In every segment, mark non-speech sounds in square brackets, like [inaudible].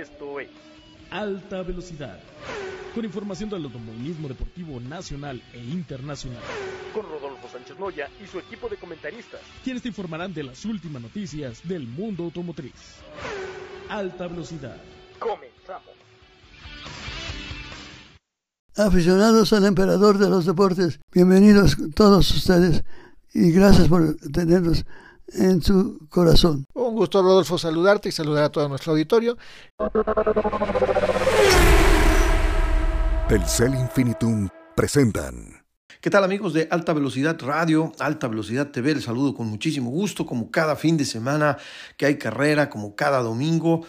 Esto es Alta Velocidad. Con información del automovilismo deportivo nacional e internacional. Con Rodolfo Sánchez Moya y su equipo de comentaristas. Quienes te informarán de las últimas noticias del mundo automotriz. Alta Velocidad. Comenzamos. Aficionados al emperador de los deportes, bienvenidos todos ustedes y gracias por tenernos en su corazón. Un gusto, Rodolfo, saludarte y saludar a todo nuestro auditorio. Telcel Infinitum presentan. ¿Qué tal amigos de Alta Velocidad Radio, Alta Velocidad TV? Les saludo con muchísimo gusto, como cada fin de semana que hay carrera, como cada domingo.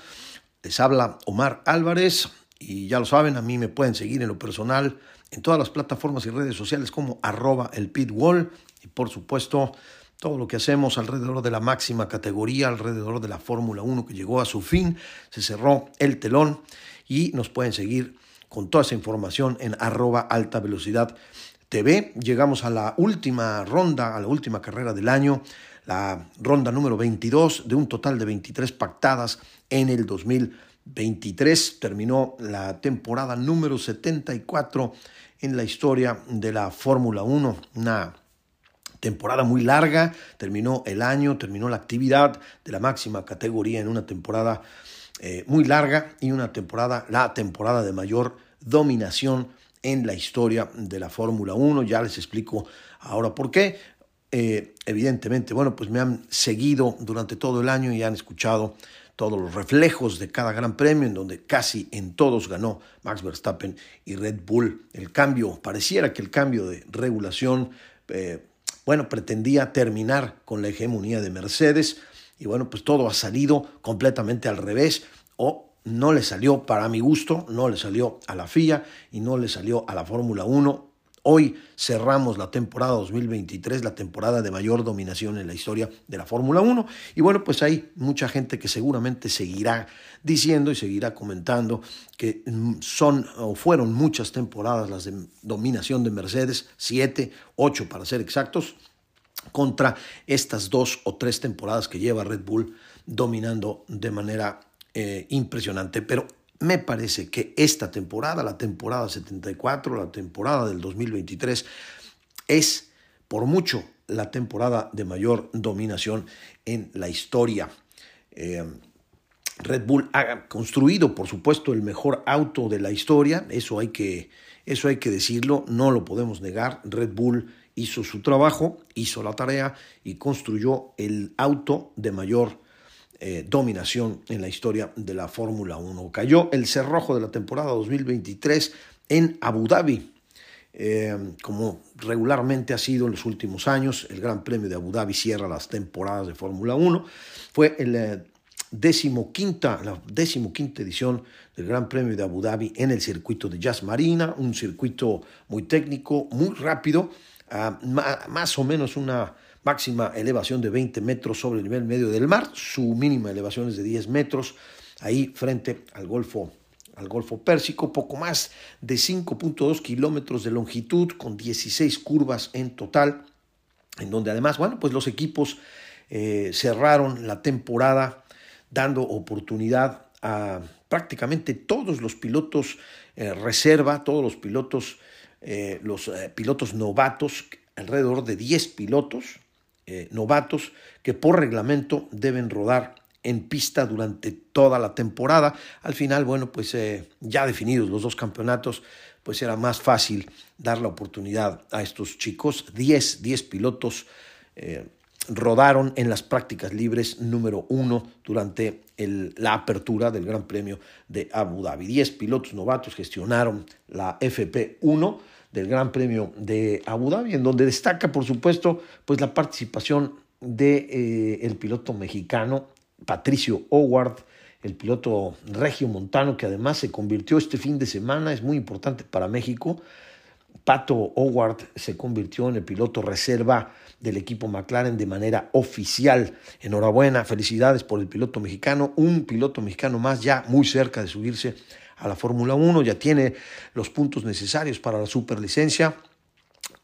Les habla Omar Álvarez y ya lo saben, a mí me pueden seguir en lo personal en todas las plataformas y redes sociales como arroba el pitwall y por supuesto todo lo que hacemos alrededor de la máxima categoría, alrededor de la Fórmula 1 que llegó a su fin, se cerró el telón y nos pueden seguir con toda esa información en arroba alta velocidad TV. Llegamos a la última ronda, a la última carrera del año, la ronda número 22 de un total de 23 pactadas en el 2023. Terminó la temporada número 74 en la historia de la Fórmula 1, una temporada muy larga, terminó el año, terminó la actividad de la máxima categoría en una temporada eh, muy larga y una temporada, la temporada de mayor dominación en la historia de la Fórmula 1. Ya les explico ahora por qué. Eh, evidentemente, bueno, pues me han seguido durante todo el año y han escuchado todos los reflejos de cada gran premio, en donde casi en todos ganó Max Verstappen y Red Bull. El cambio, pareciera que el cambio de regulación eh, bueno, pretendía terminar con la hegemonía de Mercedes y bueno, pues todo ha salido completamente al revés o no le salió para mi gusto, no le salió a la FIA y no le salió a la Fórmula 1. Hoy cerramos la temporada 2023, la temporada de mayor dominación en la historia de la Fórmula 1. Y bueno, pues hay mucha gente que seguramente seguirá diciendo y seguirá comentando que son o fueron muchas temporadas las de dominación de Mercedes, siete, ocho para ser exactos, contra estas dos o tres temporadas que lleva Red Bull dominando de manera eh, impresionante. Pero me parece que esta temporada, la temporada 74, la temporada del 2023, es por mucho la temporada de mayor dominación en la historia. Eh, Red Bull ha construido, por supuesto, el mejor auto de la historia, eso hay, que, eso hay que decirlo, no lo podemos negar. Red Bull hizo su trabajo, hizo la tarea y construyó el auto de mayor eh, dominación en la historia de la Fórmula 1. Cayó el cerrojo de la temporada 2023 en Abu Dhabi, eh, como regularmente ha sido en los últimos años. El Gran Premio de Abu Dhabi cierra las temporadas de Fórmula 1. Fue el, eh, la decimoquinta edición del Gran Premio de Abu Dhabi en el circuito de Jazz Marina, un circuito muy técnico, muy rápido, más o menos una máxima elevación de 20 metros sobre el nivel medio del mar, su mínima elevación es de 10 metros, ahí frente al Golfo, al Golfo Pérsico, poco más de 5.2 kilómetros de longitud, con 16 curvas en total, en donde además, bueno, pues los equipos eh, cerraron la temporada dando oportunidad a prácticamente todos los pilotos eh, reserva, todos los pilotos, eh, los pilotos novatos, alrededor de 10 pilotos, eh, novatos que por reglamento deben rodar en pista durante toda la temporada. Al final, bueno, pues eh, ya definidos los dos campeonatos, pues era más fácil dar la oportunidad a estos chicos. 10, 10 pilotos eh, rodaron en las prácticas libres número uno durante la apertura del Gran Premio de Abu Dhabi. 10 pilotos novatos gestionaron la FP1 del Gran Premio de Abu Dhabi, en donde destaca, por supuesto, pues la participación de eh, piloto mexicano Patricio Howard, el piloto regio montano que además se convirtió este fin de semana, es muy importante para México. Pato Howard se convirtió en el piloto reserva del equipo McLaren de manera oficial. Enhorabuena, felicidades por el piloto mexicano, un piloto mexicano más ya muy cerca de subirse a la Fórmula 1, ya tiene los puntos necesarios para la superlicencia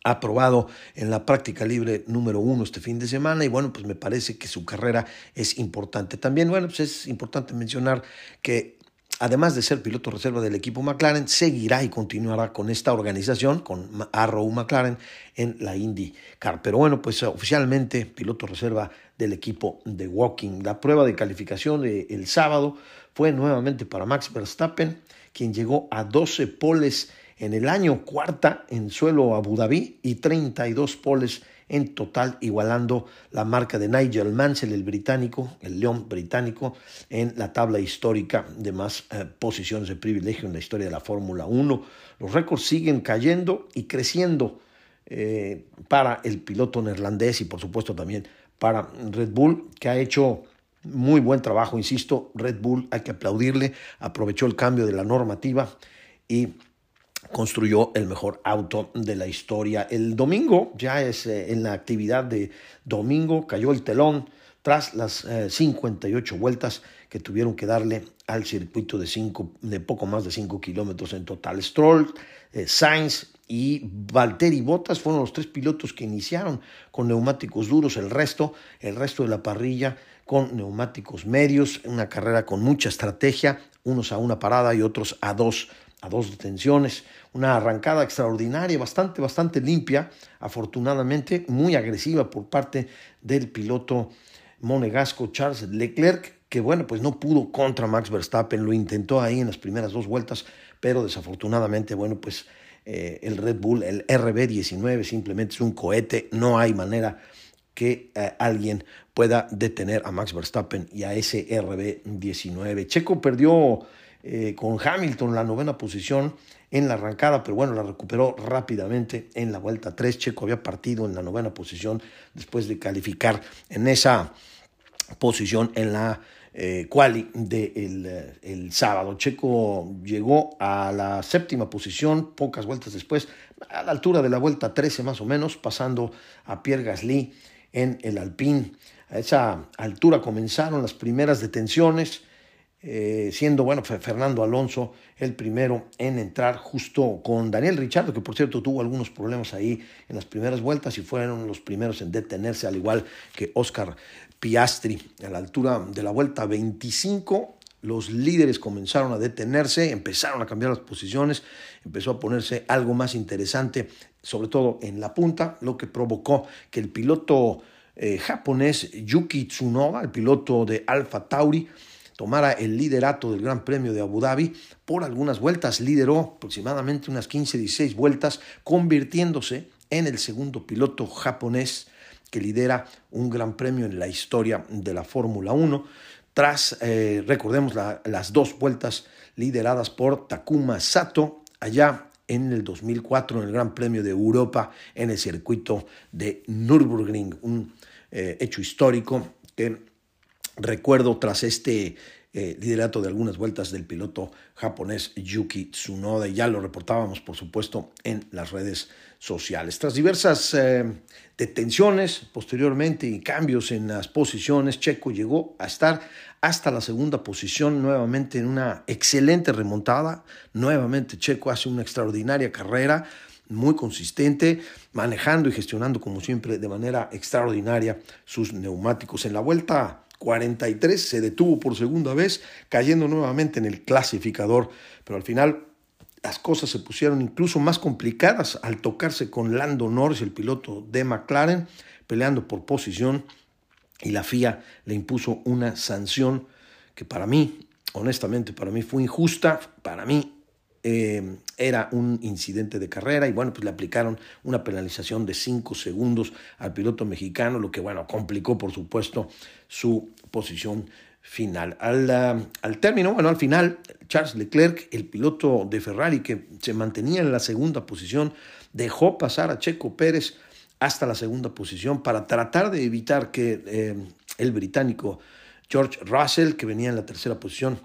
aprobado en la práctica libre número uno este fin de semana y bueno, pues me parece que su carrera es importante. También, bueno, pues es importante mencionar que además de ser piloto reserva del equipo McLaren, seguirá y continuará con esta organización, con Arrow McLaren, en la IndyCar. Pero bueno, pues oficialmente piloto reserva del equipo de Walking. La prueba de calificación del sábado fue nuevamente para Max Verstappen, quien llegó a 12 poles en el año, cuarta en suelo Abu Dhabi y 32 poles en total, igualando la marca de Nigel Mansell, el británico, el león británico, en la tabla histórica de más eh, posiciones de privilegio en la historia de la Fórmula 1. Los récords siguen cayendo y creciendo eh, para el piloto neerlandés y por supuesto también para Red Bull, que ha hecho muy buen trabajo, insisto, Red Bull hay que aplaudirle, aprovechó el cambio de la normativa y construyó el mejor auto de la historia. El domingo, ya es eh, en la actividad de domingo, cayó el telón tras las 58 eh, vueltas que tuvieron que darle al circuito de, cinco, de poco más de 5 kilómetros en total. Stroll, eh, Sainz y Valtteri Bottas fueron los tres pilotos que iniciaron con neumáticos duros, el resto, el resto de la parrilla con neumáticos medios, una carrera con mucha estrategia, unos a una parada y otros a dos a dos detenciones, una arrancada extraordinaria, bastante, bastante limpia, afortunadamente muy agresiva por parte del piloto monegasco Charles Leclerc, que bueno, pues no pudo contra Max Verstappen, lo intentó ahí en las primeras dos vueltas, pero desafortunadamente, bueno, pues eh, el Red Bull, el RB19 simplemente es un cohete, no hay manera que eh, alguien pueda detener a Max Verstappen y a ese RB19. Checo perdió eh, con Hamilton la novena posición en la arrancada, pero bueno, la recuperó rápidamente en la vuelta 3. Checo había partido en la novena posición después de calificar en esa posición en la eh, quali del de eh, el sábado. Checo llegó a la séptima posición pocas vueltas después, a la altura de la vuelta 13 más o menos, pasando a Pierre Gasly en el Alpine. A esa altura comenzaron las primeras detenciones, eh, siendo bueno Fernando Alonso el primero en entrar justo con Daniel Richardo, que por cierto tuvo algunos problemas ahí en las primeras vueltas y fueron los primeros en detenerse, al igual que Oscar Piastri. A la altura de la vuelta 25, los líderes comenzaron a detenerse, empezaron a cambiar las posiciones, empezó a ponerse algo más interesante, sobre todo en la punta, lo que provocó que el piloto eh, japonés Yuki Tsunoda, el piloto de Alfa Tauri, tomara el liderato del Gran Premio de Abu Dhabi. Por algunas vueltas lideró aproximadamente unas 15-16 vueltas, convirtiéndose en el segundo piloto japonés que lidera un Gran Premio en la historia de la Fórmula 1. Tras, eh, recordemos, las dos vueltas lideradas por Takuma Sato, allá en el 2004 en el Gran Premio de Europa en el circuito de Nürburgring, un eh, hecho histórico que Recuerdo tras este eh, liderato de algunas vueltas del piloto japonés Yuki Tsunoda, y ya lo reportábamos, por supuesto, en las redes sociales. Tras diversas eh, detenciones posteriormente y cambios en las posiciones, Checo llegó a estar hasta la segunda posición, nuevamente en una excelente remontada. Nuevamente Checo hace una extraordinaria carrera, muy consistente, manejando y gestionando, como siempre, de manera extraordinaria sus neumáticos. En la vuelta 43 se detuvo por segunda vez, cayendo nuevamente en el clasificador, pero al final las cosas se pusieron incluso más complicadas al tocarse con Lando Norris, el piloto de McLaren, peleando por posición y la FIA le impuso una sanción que para mí, honestamente, para mí fue injusta, para mí eh, era un incidente de carrera y bueno, pues le aplicaron una penalización de 5 segundos al piloto mexicano, lo que bueno, complicó por supuesto su posición final. Al, ah, al término, bueno, al final, Charles Leclerc, el piloto de Ferrari que se mantenía en la segunda posición, dejó pasar a Checo Pérez hasta la segunda posición para tratar de evitar que eh, el británico George Russell, que venía en la tercera posición,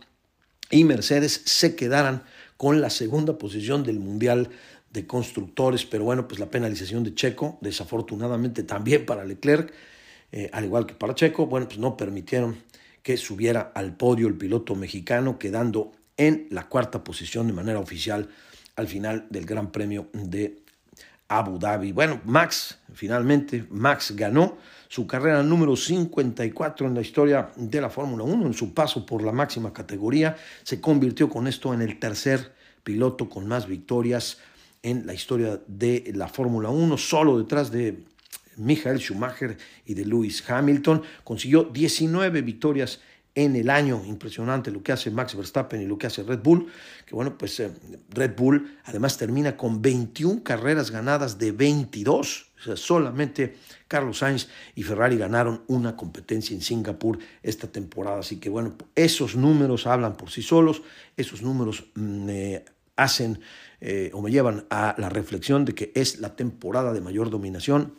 y Mercedes se quedaran con la segunda posición del Mundial de Constructores, pero bueno, pues la penalización de Checo, desafortunadamente también para Leclerc, eh, al igual que para Checo, bueno, pues no permitieron que subiera al podio el piloto mexicano, quedando en la cuarta posición de manera oficial al final del Gran Premio de Abu Dhabi. Bueno, Max, finalmente, Max ganó su carrera número 54 en la historia de la Fórmula 1, en su paso por la máxima categoría, se convirtió con esto en el tercer piloto con más victorias en la historia de la Fórmula 1, solo detrás de Michael Schumacher y de Lewis Hamilton. Consiguió 19 victorias en el año. Impresionante lo que hace Max Verstappen y lo que hace Red Bull. Que bueno, pues eh, Red Bull además termina con 21 carreras ganadas de 22. O sea, solamente Carlos Sainz y Ferrari ganaron una competencia en Singapur esta temporada. Así que bueno, esos números hablan por sí solos. Esos números me hacen eh, o me llevan a la reflexión de que es la temporada de mayor dominación,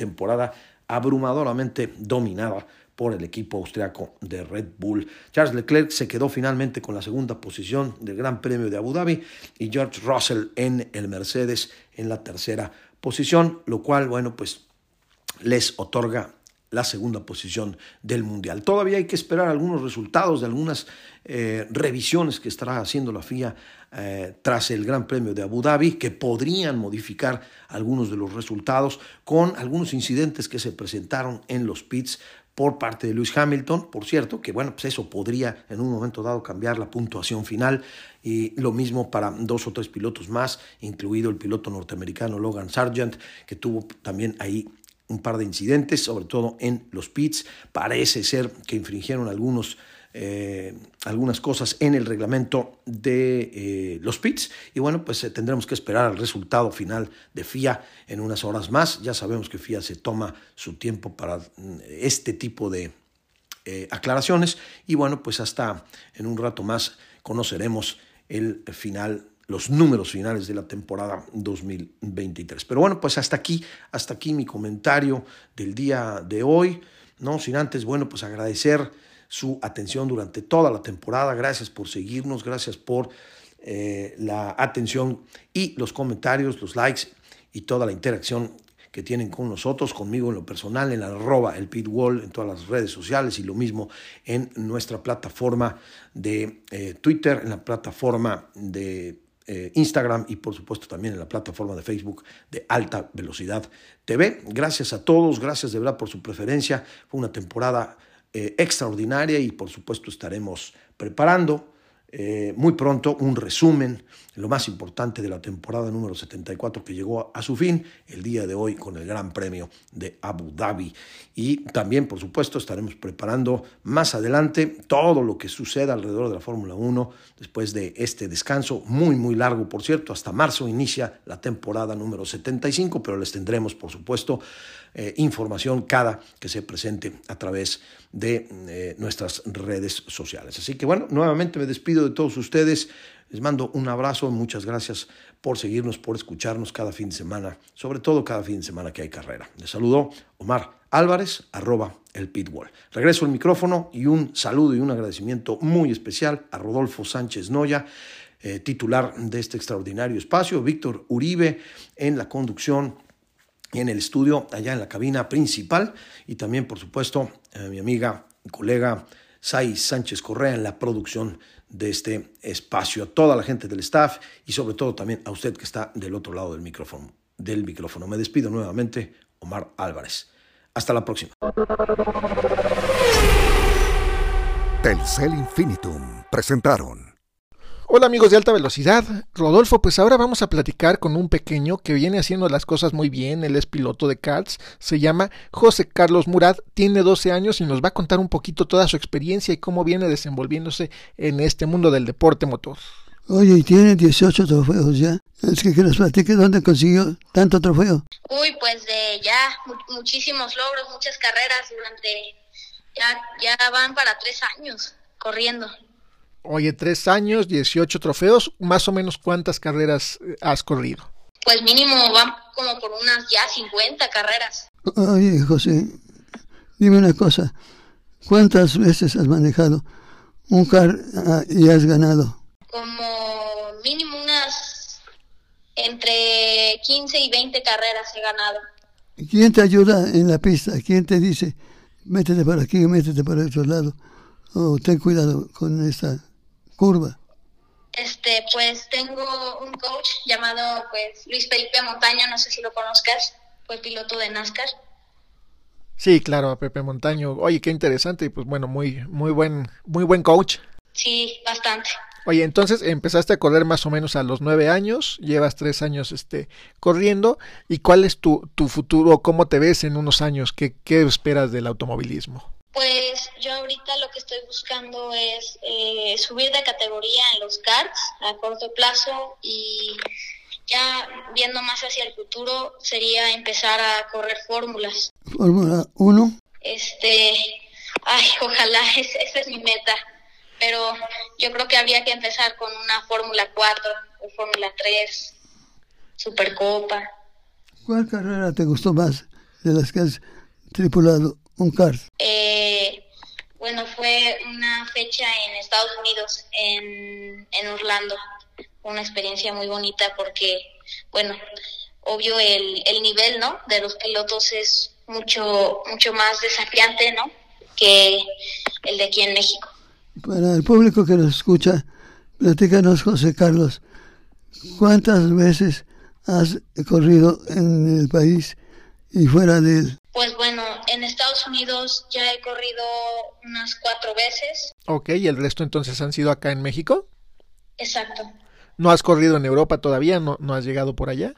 temporada abrumadoramente dominada por el equipo austriaco de Red Bull. Charles Leclerc se quedó finalmente con la segunda posición del Gran Premio de Abu Dhabi y George Russell en el Mercedes en la tercera posición, lo cual, bueno, pues les otorga la segunda posición del Mundial. Todavía hay que esperar algunos resultados de algunas eh, revisiones que estará haciendo la FIA eh, tras el Gran Premio de Abu Dhabi, que podrían modificar algunos de los resultados con algunos incidentes que se presentaron en los pits por parte de Lewis Hamilton, por cierto, que bueno, pues eso podría en un momento dado cambiar la puntuación final y lo mismo para dos o tres pilotos más, incluido el piloto norteamericano Logan Sargent, que tuvo también ahí un par de incidentes, sobre todo en los pits. Parece ser que infringieron algunos eh, algunas cosas en el reglamento de eh, los pits. Y bueno pues eh, tendremos que esperar el resultado final de FIA en unas horas más. Ya sabemos que FIA se toma su tiempo para mm, este tipo de aclaraciones. Y bueno pues hasta en un rato más conoceremos el final los números finales de la temporada 2023 pero bueno pues hasta aquí hasta aquí mi comentario del día de hoy no sin antes bueno pues agradecer su atención durante toda la temporada. Gracias por seguirnos, gracias por eh, la atención y los comentarios, los likes y toda la interacción que tienen con nosotros, conmigo en lo personal, en arroba el pitwall, en todas las redes sociales y lo mismo en nuestra plataforma de eh, Twitter, en la plataforma de eh, Instagram y por supuesto también en la plataforma de Facebook de Alta Velocidad TV. Gracias a todos, gracias de verdad por su preferencia. Fue una temporada eh, extraordinaria y por supuesto estaremos preparando eh, muy pronto un resumen, lo más importante de la temporada número 74 que llegó a su fin el día de hoy con el Gran Premio de Abu Dhabi. Y también, por supuesto, estaremos preparando más adelante todo lo que suceda alrededor de la Fórmula 1 después de este descanso, muy, muy largo, por cierto. Hasta marzo inicia la temporada número 75, pero les tendremos, por supuesto, eh, información cada que se presente a través de eh, nuestras redes sociales. Así que bueno, nuevamente me despido de todos ustedes. Les mando un abrazo, muchas gracias por seguirnos, por escucharnos cada fin de semana, sobre todo cada fin de semana que hay carrera. Les saludo Omar Álvarez, arroba el Pitwall. Regreso el micrófono y un saludo y un agradecimiento muy especial a Rodolfo Sánchez Noya, eh, titular de este extraordinario espacio, Víctor Uribe en la conducción en el estudio, allá en la cabina principal, y también, por supuesto, a mi amiga y colega Sai Sánchez Correa en la producción de este espacio, a toda la gente del staff y sobre todo también a usted que está del otro lado del micrófono. Del micrófono. Me despido nuevamente, Omar Álvarez. Hasta la próxima. Telcel Infinitum presentaron Hola amigos de alta velocidad, Rodolfo, pues ahora vamos a platicar con un pequeño que viene haciendo las cosas muy bien, él es piloto de karts, se llama José Carlos Murad, tiene 12 años y nos va a contar un poquito toda su experiencia y cómo viene desenvolviéndose en este mundo del deporte motor. Oye, y tiene 18 trofeos ya. Es que, que nos platique dónde consiguió tanto trofeo. Uy, pues de ya muchísimos logros, muchas carreras durante, ya, ya van para tres años corriendo. Oye, tres años, 18 trofeos, más o menos cuántas carreras eh, has corrido. Pues mínimo van como por unas ya 50 carreras. Oye, José, dime una cosa, ¿cuántas veces has manejado un car ah, y has ganado? Como mínimo unas entre 15 y 20 carreras he ganado. ¿Quién te ayuda en la pista? ¿Quién te dice, métete por aquí, métete por otro lado? O ten cuidado con esta curva. Este, pues tengo un coach llamado pues Luis Felipe Montaño, no sé si lo conozcas, fue piloto de NASCAR. Sí, claro, Pepe Montaño. Oye, qué interesante y pues bueno, muy muy buen muy buen coach. Sí, bastante. Oye, entonces empezaste a correr más o menos a los nueve años, llevas tres años este, corriendo, ¿y cuál es tu, tu futuro? ¿Cómo te ves en unos años? ¿Qué, qué esperas del automovilismo? Pues yo ahorita lo que estoy buscando es eh, subir de categoría en los karts a corto plazo y ya viendo más hacia el futuro sería empezar a correr fórmulas. Fórmula 1. Este, ay, [laughs] ojalá, [laughs] es, esa es mi meta pero yo creo que habría que empezar con una Fórmula 4 o Fórmula 3, Supercopa. ¿Cuál carrera te gustó más de las que has tripulado un kart? Eh, bueno, fue una fecha en Estados Unidos, en, en Orlando. Una experiencia muy bonita porque, bueno, obvio el, el nivel, ¿no? De los pilotos es mucho, mucho más desafiante, ¿no? Que el de aquí en México. Para el público que nos escucha, platícanos, José Carlos, ¿cuántas veces has corrido en el país y fuera de él? Pues bueno, en Estados Unidos ya he corrido unas cuatro veces. Ok, ¿y el resto entonces han sido acá en México? Exacto. ¿No has corrido en Europa todavía? ¿No, no has llegado por allá?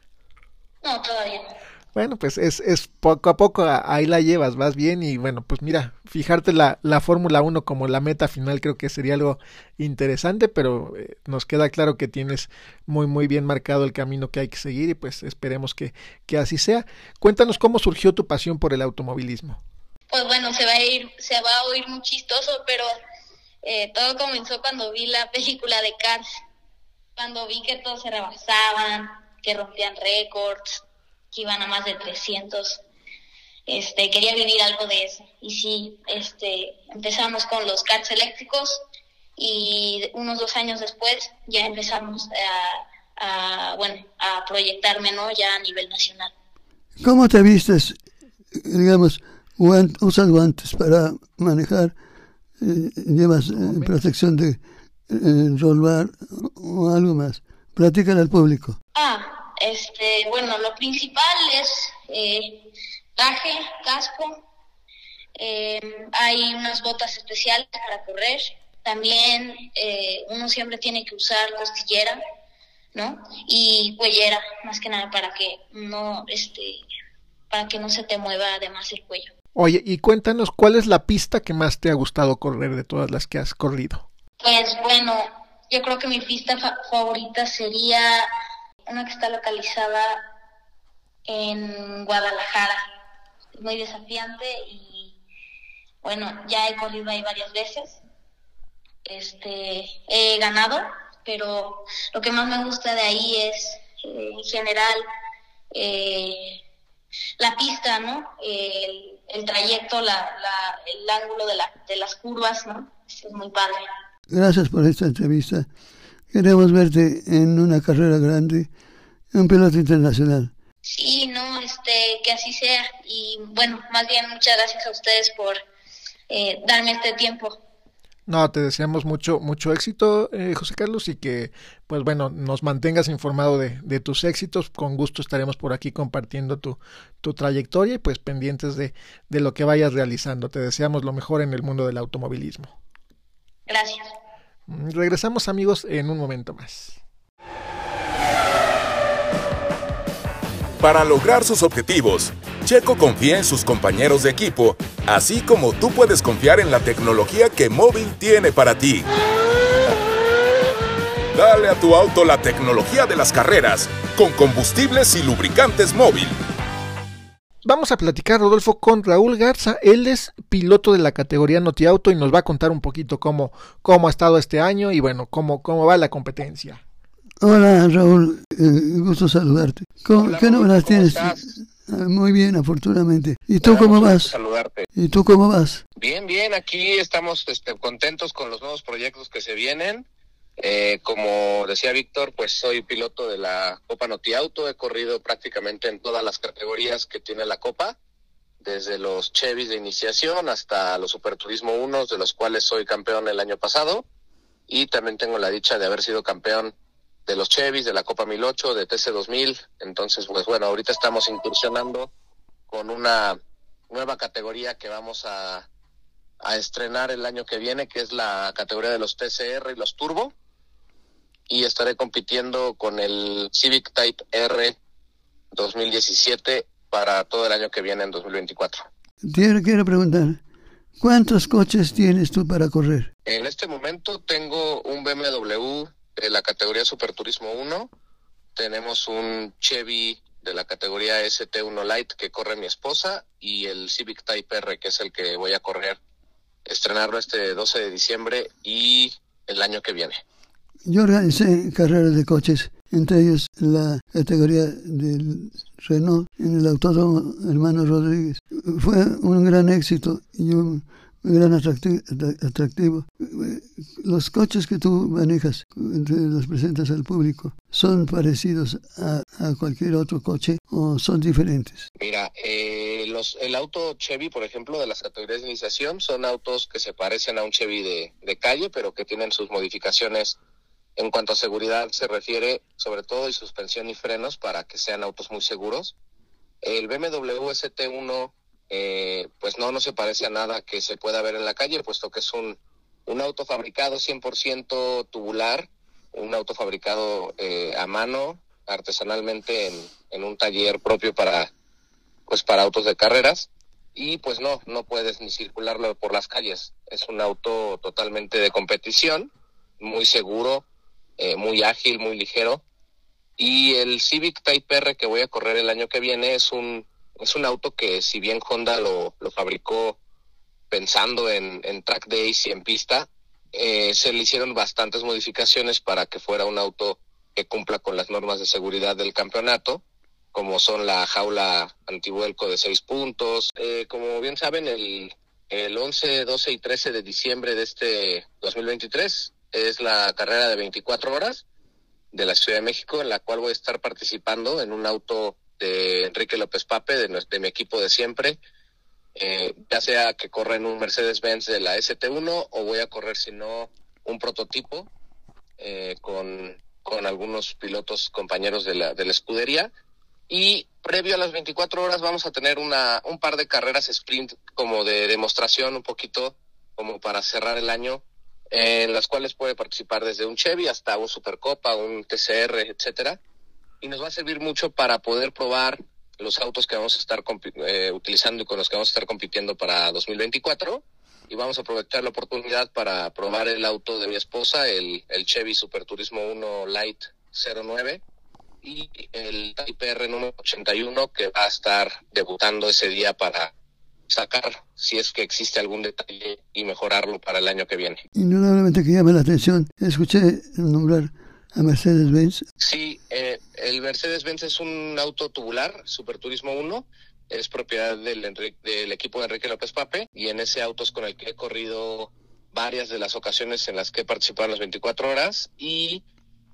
No, todavía no. Bueno, pues es, es poco a poco ahí la llevas, vas bien y bueno, pues mira, fijarte la, la Fórmula 1 como la meta final creo que sería algo interesante, pero eh, nos queda claro que tienes muy muy bien marcado el camino que hay que seguir y pues esperemos que, que así sea. Cuéntanos cómo surgió tu pasión por el automovilismo. Pues bueno, se va a ir, se va a oír muy chistoso, pero eh, todo comenzó cuando vi la película de Cars, cuando vi que todos se rebasaban, que rompían récords que iban a más de 300. Este, quería vivir algo de eso. Y sí, este, empezamos con los karts eléctricos y unos dos años después ya empezamos a, bueno, a proyectarme, ¿no? Ya a nivel nacional. ¿Cómo te vistes? Digamos, usas guantes para manejar, eh, llevas eh, protección de eh, o algo más. Platícale al público. Ah, este, bueno, lo principal es eh, traje, casco, eh, hay unas botas especiales para correr, también eh, uno siempre tiene que usar costillera, ¿no? Y cuellera, más que nada para que no, este, para que no se te mueva además el cuello. Oye, y cuéntanos, ¿cuál es la pista que más te ha gustado correr de todas las que has corrido? Pues bueno, yo creo que mi pista favorita sería una que está localizada en Guadalajara. Es muy desafiante y bueno, ya he corrido ahí varias veces. Este, he ganado, pero lo que más me gusta de ahí es eh, en general eh, la pista, ¿no? El, trayecto, la, la, el ángulo de, la, de las curvas, ¿no? Es muy padre. Gracias por esta entrevista. Queremos verte en una carrera grande, un piloto internacional. Sí, no, este, que así sea. Y bueno, más bien muchas gracias a ustedes por eh, darme este tiempo. No, te deseamos mucho, mucho éxito, eh, José Carlos, y que, pues bueno, nos mantengas informado de, de, tus éxitos. Con gusto estaremos por aquí compartiendo tu, tu trayectoria y pues pendientes de, de lo que vayas realizando. Te deseamos lo mejor en el mundo del automovilismo. Gracias. Regresamos amigos en un momento más. Para lograr sus objetivos, Checo confía en sus compañeros de equipo, así como tú puedes confiar en la tecnología que Móvil tiene para ti. Dale a tu auto la tecnología de las carreras con combustibles y lubricantes móvil. Vamos a platicar, Rodolfo, con Raúl Garza. Él es piloto de la categoría Noti Auto y nos va a contar un poquito cómo, cómo ha estado este año y bueno, cómo, cómo va la competencia. Hola, Raúl. Eh, gusto saludarte. ¿Qué novedades tienes? Ah, muy bien, afortunadamente. ¿Y tú cómo vas? Saludarte. ¿Y tú cómo vas? Bien, bien. Aquí estamos este, contentos con los nuevos proyectos que se vienen. Eh, como decía Víctor, pues soy piloto de la Copa Noti Auto, he corrido prácticamente en todas las categorías que tiene la Copa, desde los Chevys de iniciación hasta los Superturismo 1, de los cuales soy campeón el año pasado. y también tengo la dicha de haber sido campeón de los Chevys, de la Copa 1008, de TC 2000. Entonces, pues bueno, ahorita estamos incursionando con una nueva categoría que vamos a, a estrenar el año que viene, que es la categoría de los TCR y los Turbo. Y estaré compitiendo con el Civic Type R 2017 para todo el año que viene en 2024. Quiero, quiero preguntar, ¿cuántos coches tienes tú para correr? En este momento tengo un BMW de la categoría Super Turismo 1, tenemos un Chevy de la categoría ST1 Light que corre mi esposa y el Civic Type R que es el que voy a correr, estrenarlo este 12 de diciembre y el año que viene. Yo organicé carreras de coches, entre ellos la categoría del Renault en el Autódromo Hermano Rodríguez. Fue un gran éxito y un gran atractivo. Los coches que tú manejas, los presentas al público, ¿son parecidos a, cualquier otro coche o son diferentes? Mira, eh, los, el auto Chevy, por ejemplo, de las categorías de iniciación, son autos que se parecen a un Chevy de, de calle, pero que tienen sus modificaciones en cuanto a seguridad se refiere, sobre todo y suspensión y frenos para que sean autos muy seguros. El BMW ST1 eh, pues no, no se parece a nada que se pueda ver en la calle, puesto que es un, un auto fabricado 100% tubular, un auto fabricado eh, a mano, artesanalmente en, en, un taller propio para, pues para autos de carreras. Y pues no, no puedes ni circularlo por las calles. Es un auto totalmente de competición, muy seguro, eh, muy ágil, muy ligero. Y el Civic Type R que voy a correr el año que viene es un, es un auto que si bien Honda lo, lo fabricó pensando en, en track days y en pista, eh, se le hicieron bastantes modificaciones para que fuera un auto que cumpla con las normas de seguridad del campeonato, como son la jaula antivuelco de seis puntos. Eh, como bien saben, el, el 11, 12 y 13 de diciembre de este 2023 es la carrera de 24 horas de la Ciudad de México, en la cual voy a estar participando en un auto de Enrique López Pape, de, de mi equipo de siempre, eh, ya sea que corra en un Mercedes-Benz de la ST1 o voy a correr, si no, un prototipo eh, con, con algunos pilotos compañeros de la, de la escudería. Y previo a las 24 horas vamos a tener una, un par de carreras sprint como de demostración, un poquito como para cerrar el año en las cuales puede participar desde un Chevy hasta un Supercopa, un TCR, etcétera, y nos va a servir mucho para poder probar los autos que vamos a estar eh, utilizando y con los que vamos a estar compitiendo para 2024 y vamos a aprovechar la oportunidad para probar el auto de mi esposa, el, el Chevy Super Turismo 1 Light 09 y el Type R número 81 que va a estar debutando ese día para sacar si es que existe algún detalle y mejorarlo para el año que viene. Indudablemente que llama la atención. Escuché nombrar a Mercedes-Benz. Sí, eh, el Mercedes-Benz es un auto tubular, Super Turismo 1. Es propiedad del, del equipo de Enrique López Pape y en ese auto es con el que he corrido varias de las ocasiones en las que he participado en las 24 horas y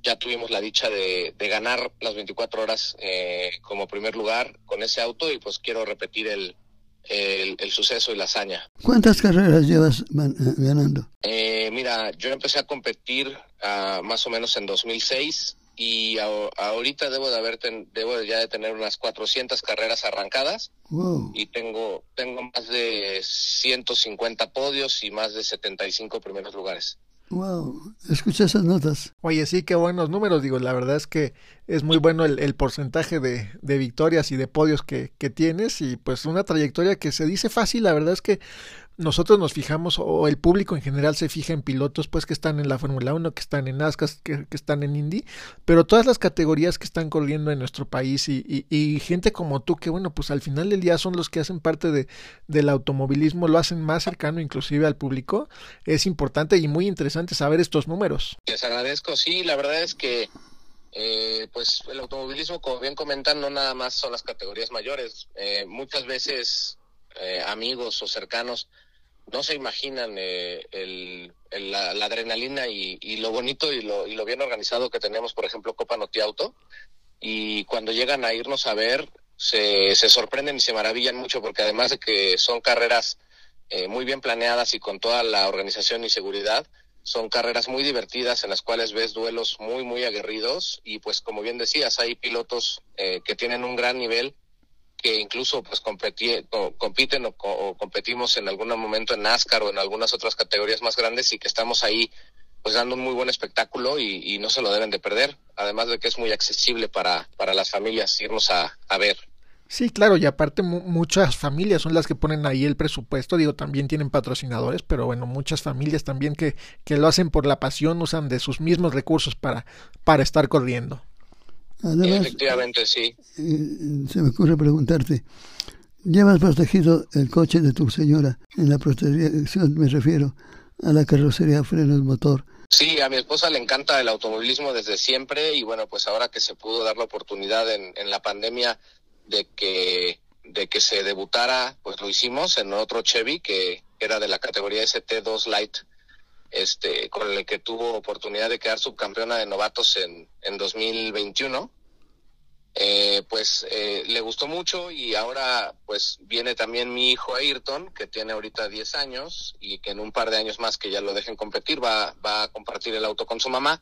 ya tuvimos la dicha de, de ganar las 24 horas eh, como primer lugar con ese auto y pues quiero repetir el, el, el, suceso y la hazaña. ¿Cuántas carreras llevas ganando? Eh, mira, yo empecé a competir uh, más o menos en 2006 y a, ahorita debo de haber ten, debo ya de tener unas 400 carreras arrancadas wow. y tengo tengo más de 150 podios y más de 75 primeros lugares. Wow, escucha esas notas. Oye, sí, qué buenos números. Digo, la verdad es que es muy bueno el, el porcentaje de, de, victorias y de podios que, que, tienes y pues una trayectoria que se dice fácil. La verdad es que nosotros nos fijamos o el público en general se fija en pilotos pues que están en la Fórmula 1, que están en NASCAR, que, están en Indy, pero todas las categorías que están corriendo en nuestro país y, gente como tú que bueno pues al final del día son los que hacen parte de, del automovilismo, lo hacen más cercano inclusive al público, es importante y muy interesante saber estos números. Les agradezco, sí, la verdad es que eh, pues el automovilismo como bien comentan no nada más son las categorías mayores, eh, muchas veces eh, amigos o cercanos no se imaginan eh, el, el, la, adrenalina y, lo bonito y lo, y lo bien organizado que tenemos, por ejemplo, Copa Noti Auto. Y cuando llegan a irnos a ver, se, se sorprenden y se maravillan mucho porque además de que son carreras eh, muy bien planeadas y con toda la organización y seguridad, son carreras muy divertidas en las cuales ves duelos muy, muy aguerridos y pues como bien decías, hay pilotos eh, que tienen un gran nivel que incluso pues competi compiten o, o, competimos en algún momento en NASCAR o en algunas otras categorías más grandes y que estamos ahí pues dando un muy buen espectáculo y, y no se lo deben de perder, además de que es muy accesible para, para las familias irnos a, a ver. Sí, claro, y aparte muchas familias son las que ponen ahí el presupuesto, digo, también tienen patrocinadores, pero bueno, muchas familias también que, que lo hacen por la pasión, usan de sus mismos recursos para, para estar corriendo. Además, Efectivamente, sí. Eh, se me ocurre preguntarte, ¿llevas protegido el coche de tu señora? En la protección me refiero a la carrocería, frenos, motor. Sí, a mi esposa le encanta el automovilismo desde siempre y bueno, pues ahora que se pudo dar la oportunidad en, en la pandemia de que de que se debutara, pues lo hicimos en otro Chevy que era de la categoría ST2 Light, este, con el que tuvo oportunidad de quedar subcampeona de novatos en, en 2021. Eh, pues eh, le gustó mucho y ahora pues viene también mi hijo Ayrton, que tiene ahorita 10 años y que en un par de años más que ya lo dejen competir va, va a compartir el auto con su mamá.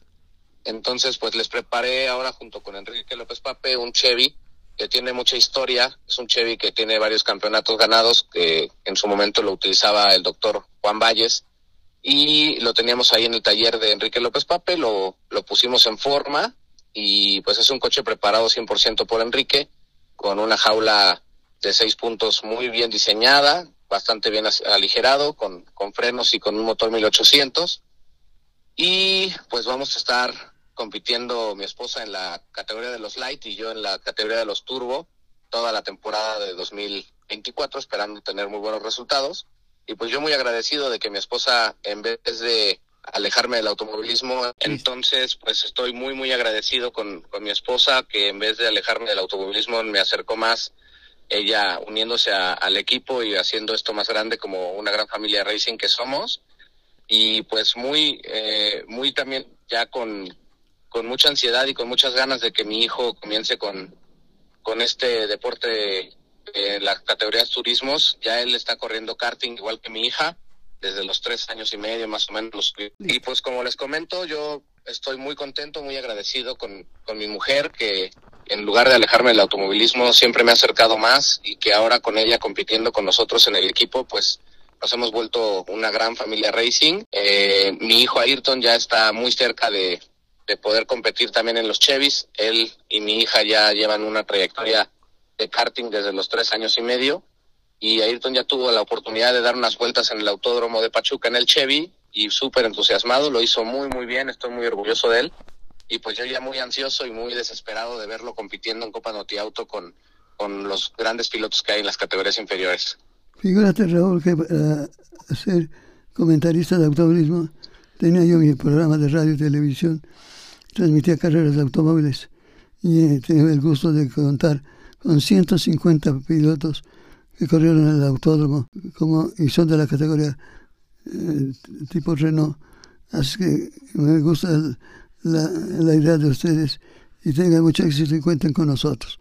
Entonces pues les preparé ahora junto con Enrique López Pape un Chevy que tiene mucha historia. Es un Chevy que tiene varios campeonatos ganados, que en su momento lo utilizaba el doctor Juan Valles. Y lo teníamos ahí en el taller de Enrique López Pape, lo, lo pusimos en forma y pues es un coche preparado 100% por Enrique, con una jaula de seis puntos muy bien diseñada, bastante bien aligerado, con, con frenos y con un motor 1800. Y pues vamos a estar compitiendo mi esposa en la categoría de los light y yo en la categoría de los turbo toda la temporada de 2024 esperando tener muy buenos resultados y pues yo muy agradecido de que mi esposa en vez de alejarme del automovilismo entonces pues estoy muy muy agradecido con, con mi esposa que en vez de alejarme del automovilismo me acercó más ella uniéndose a, al equipo y haciendo esto más grande como una gran familia racing que somos. Y pues muy eh, muy también ya con con mucha ansiedad y con muchas ganas de que mi hijo comience con, con este deporte en las categorías turismos. Ya él está corriendo karting igual que mi hija desde los tres años y medio más o menos. Y pues como les comento, yo estoy muy contento, muy agradecido con, con mi mujer que en lugar de alejarme del automovilismo siempre me ha acercado más y que ahora con ella compitiendo con nosotros en el equipo pues nos hemos vuelto una gran familia racing. Eh, mi hijo Ayrton ya está muy cerca de, de poder competir también en los Chevys. Él y mi hija ya llevan una trayectoria de karting desde los tres años y medio. Y Ayrton ya tuvo la oportunidad de dar unas vueltas en el autódromo de Pachuca en el Chevy y súper entusiasmado, lo hizo muy muy bien, estoy muy orgulloso de él. Y pues yo ya muy ansioso y muy desesperado de verlo compitiendo en Copa Noti con, con los grandes pilotos que hay en las categorías inferiores. Figúrate Raúl que para ser comentarista de automovilismo tenía yo mi programa de radio y televisión transmitía carreras de automóviles y eh, tengo el gusto de contar con 150 pilotos que corrieron en el autódromo como, y son de la categoría eh, tipo Renault. Así que me gusta la, la, idea de ustedes y tengan mucho éxito y cuenten con nosotros.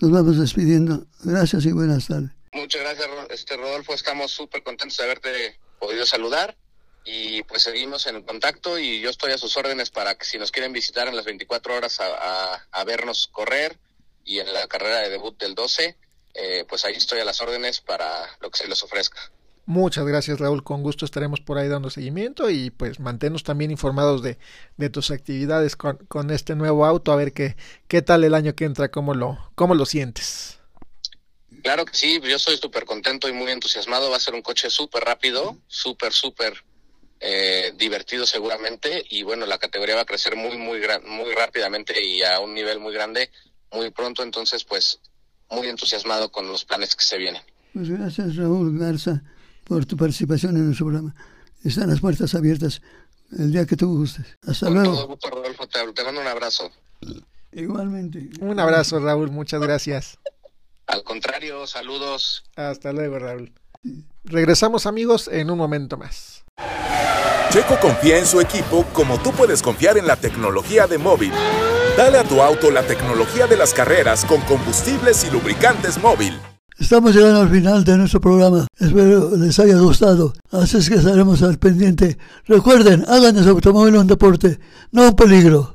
Nos vamos despidiendo. Gracias y buenas tardes. Muchas gracias, este Rodolfo. Estamos súper contentos de haberte podido saludar y pues seguimos en contacto y yo estoy a sus órdenes para que si nos quieren visitar en las 24 horas a, a, a vernos correr y en la carrera de debut del 12, eh, pues ahí estoy a las órdenes para lo que se les ofrezca. Muchas gracias Raúl, con gusto estaremos por ahí dando seguimiento y pues manténnos también informados de, de tus actividades con, con, este nuevo auto, a ver qué, qué tal el año que entra, cómo lo, cómo lo sientes. Claro que sí, yo soy súper contento y muy entusiasmado, va a ser un coche súper rápido, súper, súper eh, divertido seguramente y bueno, la categoría va a crecer muy, muy, muy rápidamente y a un nivel muy grande muy pronto, entonces pues muy entusiasmado con los planes que se vienen. Pues gracias Raúl Garza por tu participación en nuestro programa. Están las puertas abiertas el día que tú gustes. Hasta Con luego. Todo gusto, Rodolfo, te, te mando un abrazo. Igualmente. Un abrazo Raúl, muchas gracias. Al contrario, saludos. Hasta luego Raúl. Regresamos amigos en un momento más. Checo confía en su equipo como tú puedes confiar en la tecnología de móvil. Dale a tu auto la tecnología de las carreras con combustibles y lubricantes móvil. Estamos llegando al final de nuestro programa. Espero les haya gustado. Así es que estaremos al pendiente. Recuerden, hagan de su automóvil un deporte, no un peligro.